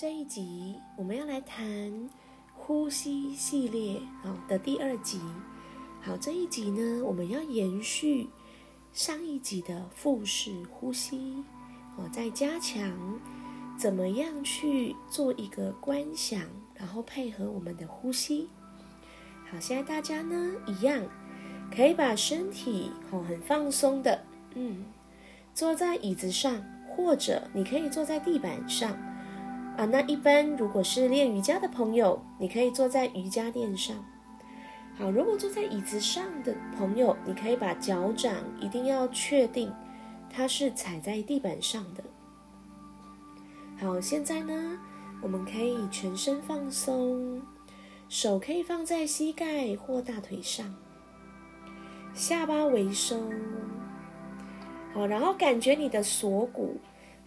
这一集我们要来谈呼吸系列好的第二集。好，这一集呢，我们要延续上一集的腹式呼吸，哦，再加强怎么样去做一个观想，然后配合我们的呼吸。好，现在大家呢一样可以把身体哦很放松的，嗯，坐在椅子上，或者你可以坐在地板上。啊，那一般如果是练瑜伽的朋友，你可以坐在瑜伽垫上。好，如果坐在椅子上的朋友，你可以把脚掌一定要确定它是踩在地板上的。好，现在呢，我们可以全身放松，手可以放在膝盖或大腿上，下巴微收。好，然后感觉你的锁骨。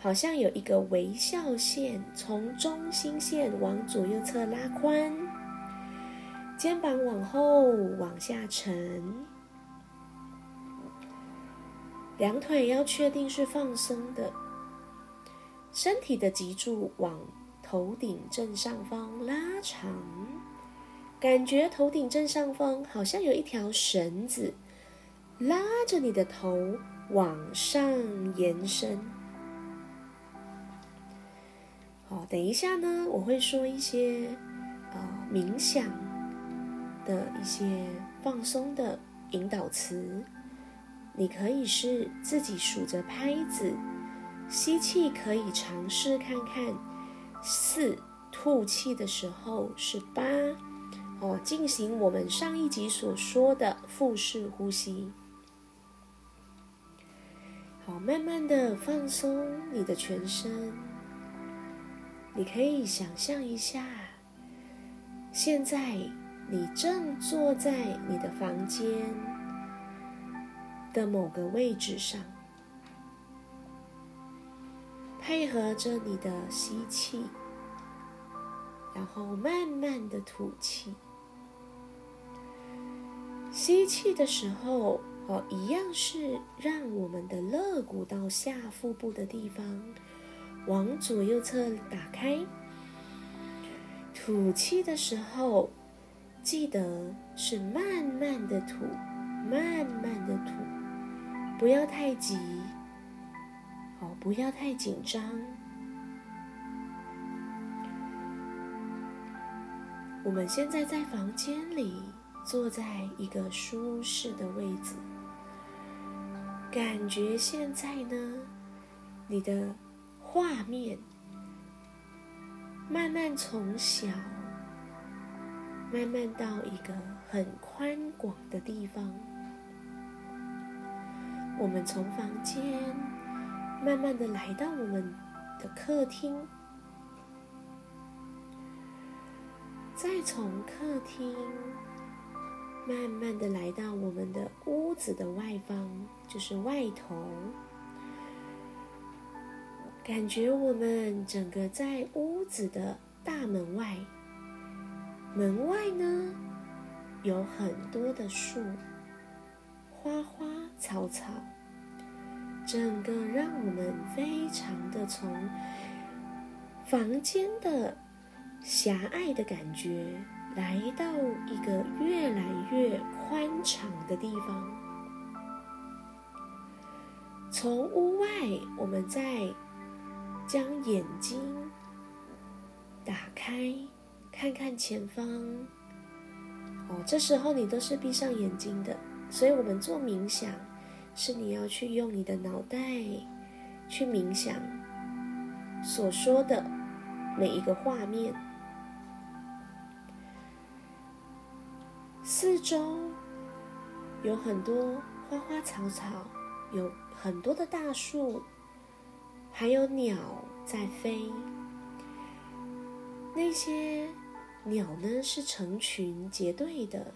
好像有一个微笑线从中心线往左右侧拉宽，肩膀往后往下沉，两腿要确定是放松的，身体的脊柱往头顶正上方拉长，感觉头顶正上方好像有一条绳子拉着你的头往上延伸。哦，等一下呢，我会说一些呃冥想的一些放松的引导词，你可以是自己数着拍子，吸气可以尝试看看四，吐气的时候是八，哦，进行我们上一集所说的腹式呼吸。好，慢慢的放松你的全身。你可以想象一下，现在你正坐在你的房间的某个位置上，配合着你的吸气，然后慢慢的吐气。吸气的时候，哦，一样是让我们的肋骨到下腹部的地方。往左右侧打开，吐气的时候，记得是慢慢的吐，慢慢的吐，不要太急，哦，不要太紧张。我们现在在房间里，坐在一个舒适的位置，感觉现在呢，你的。画面慢慢从小，慢慢到一个很宽广的地方。我们从房间慢慢的来到我们的客厅，再从客厅慢慢的来到我们的屋子的外方，就是外头。感觉我们整个在屋子的大门外，门外呢有很多的树、花花草草，整个让我们非常的从房间的狭隘的感觉，来到一个越来越宽敞的地方。从屋外，我们在。将眼睛打开，看看前方。哦，这时候你都是闭上眼睛的，所以我们做冥想，是你要去用你的脑袋去冥想所说的每一个画面。四周有很多花花草草，有很多的大树。还有鸟在飞，那些鸟呢是成群结队的，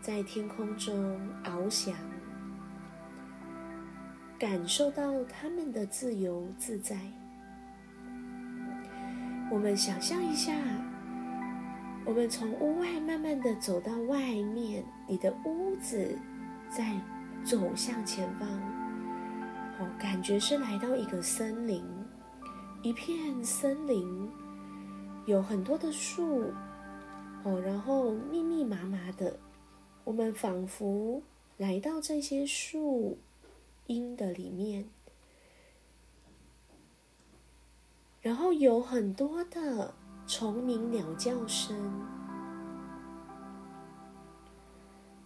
在天空中翱翔，感受到它们的自由自在。我们想象一下，我们从屋外慢慢的走到外面，你的屋子在走向前方。感觉是来到一个森林，一片森林，有很多的树，哦，然后密密麻麻的，我们仿佛来到这些树荫的里面，然后有很多的虫鸣鸟叫声，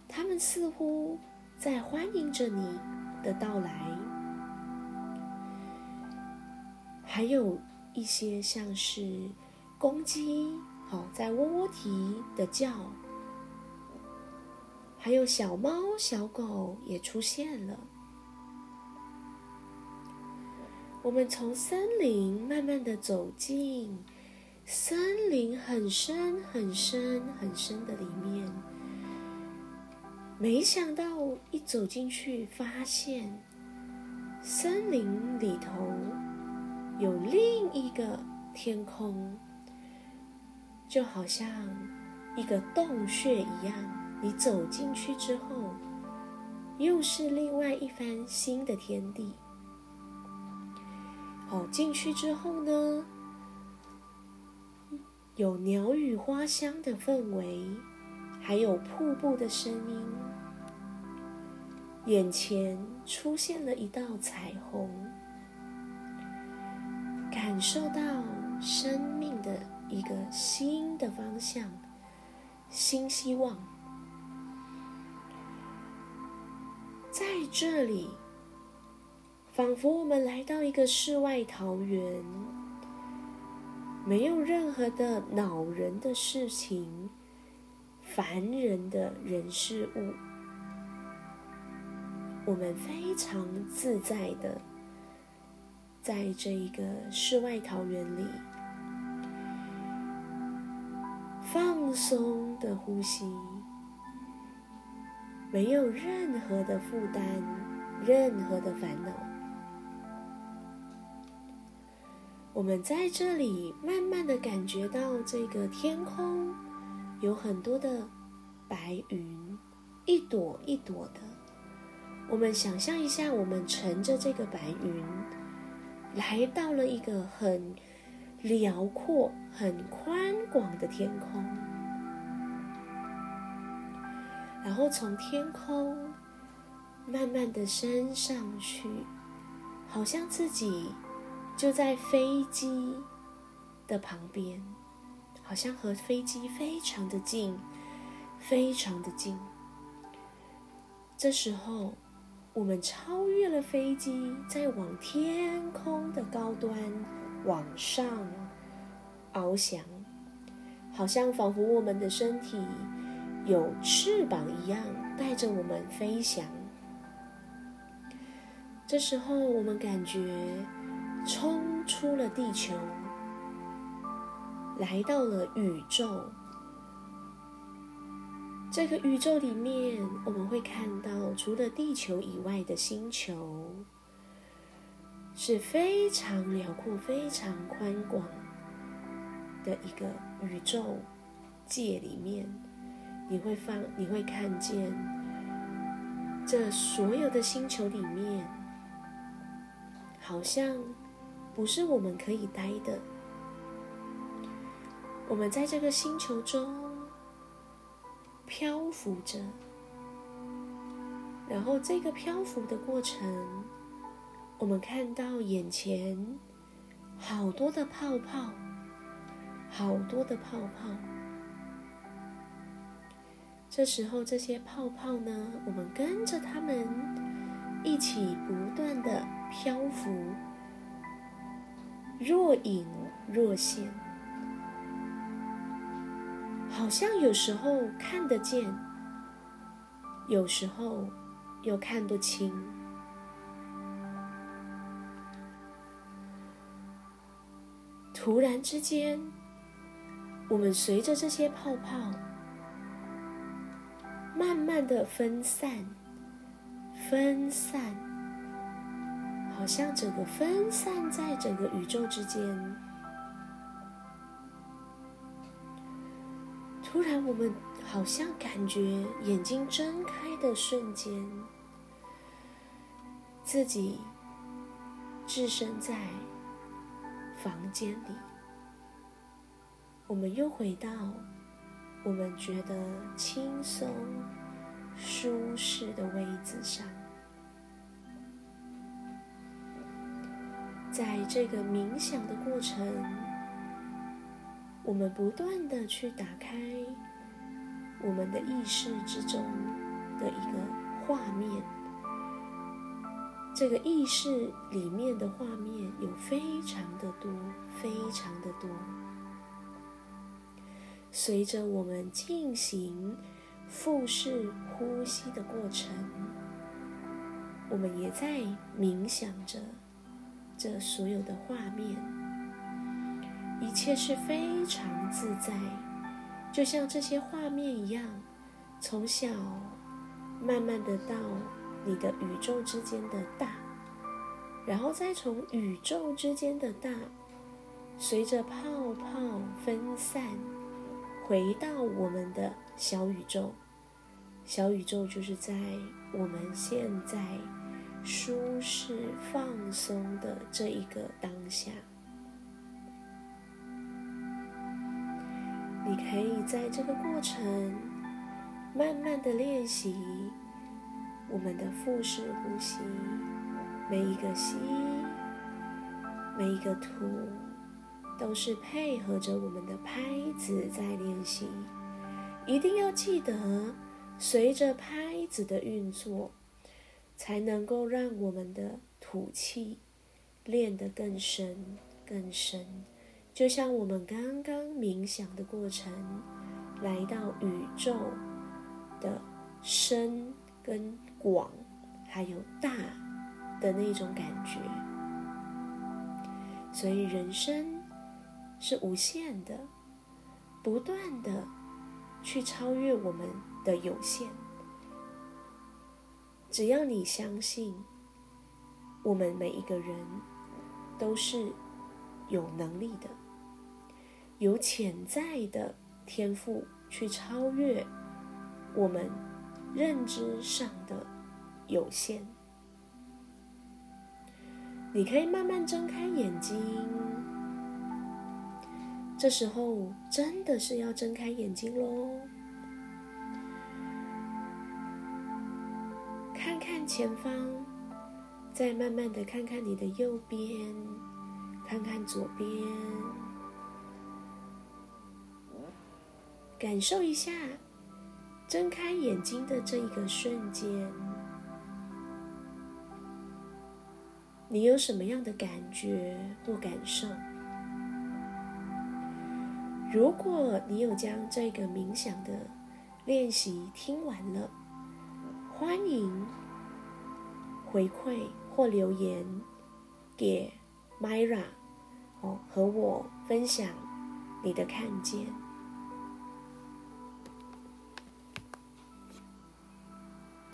他们似乎在欢迎着你的到来，还有一些像是。公鸡，好，在喔喔啼的叫，还有小猫、小狗也出现了。我们从森林慢慢的走进森林很深、很深、很深的里面，没想到一走进去，发现森林里头有另一个天空。就好像一个洞穴一样，你走进去之后，又是另外一番新的天地。好，进去之后呢，有鸟语花香的氛围，还有瀑布的声音，眼前出现了一道彩虹，感受到生命的。一个新的方向，新希望，在这里，仿佛我们来到一个世外桃源，没有任何的恼人的事情，烦人的人事物，我们非常自在的，在这一个世外桃源里。放松的呼吸，没有任何的负担，任何的烦恼。我们在这里慢慢的感觉到这个天空有很多的白云，一朵一朵的。我们想象一下，我们乘着这个白云，来到了一个很。辽阔、很宽广的天空，然后从天空慢慢的升上去，好像自己就在飞机的旁边，好像和飞机非常的近，非常的近。这时候，我们超越了飞机，在往天空的高端。往上翱翔，好像仿佛我们的身体有翅膀一样，带着我们飞翔。这时候，我们感觉冲出了地球，来到了宇宙。这个宇宙里面，我们会看到除了地球以外的星球。是非常辽阔、非常宽广的一个宇宙界里面，你会放，你会看见这所有的星球里面，好像不是我们可以待的。我们在这个星球中漂浮着，然后这个漂浮的过程。我们看到眼前好多的泡泡，好多的泡泡。这时候，这些泡泡呢，我们跟着它们一起不断的漂浮，若隐若现，好像有时候看得见，有时候又看不清。突然之间，我们随着这些泡泡慢慢的分散，分散，好像整个分散在整个宇宙之间。突然，我们好像感觉眼睛睁开的瞬间，自己置身在。房间里，我们又回到我们觉得轻松、舒适的位置上。在这个冥想的过程，我们不断的去打开我们的意识之中的一个画面。这个意识里面的画面有非常的多，非常的多。随着我们进行腹式呼吸的过程，我们也在冥想着。这所有的画面，一切是非常自在，就像这些画面一样，从小慢慢的到你的宇宙之间的大，然后再从宇宙之间的大，随着泡泡分散，回到我们的小宇宙。小宇宙就是在我们现在。舒适放松的这一个当下，可以在这个过程慢慢的练习我们的腹式呼吸，每一个吸，每一个吐，都是配合着我们的拍子在练习。一定要记得，随着拍子的运作。才能够让我们的吐气练得更深、更深，就像我们刚刚冥想的过程，来到宇宙的深跟广，还有大的那种感觉。所以人生是无限的，不断的去超越我们的有限。只要你相信，我们每一个人都是有能力的，有潜在的天赋去超越我们认知上的有限。你可以慢慢睁开眼睛，这时候真的是要睁开眼睛喽。看看前方，再慢慢的看看你的右边，看看左边，感受一下睁开眼睛的这一个瞬间，你有什么样的感觉或感受？如果你有将这个冥想的练习听完了。欢迎回馈或留言给 Myra 哦，和我分享你的看见。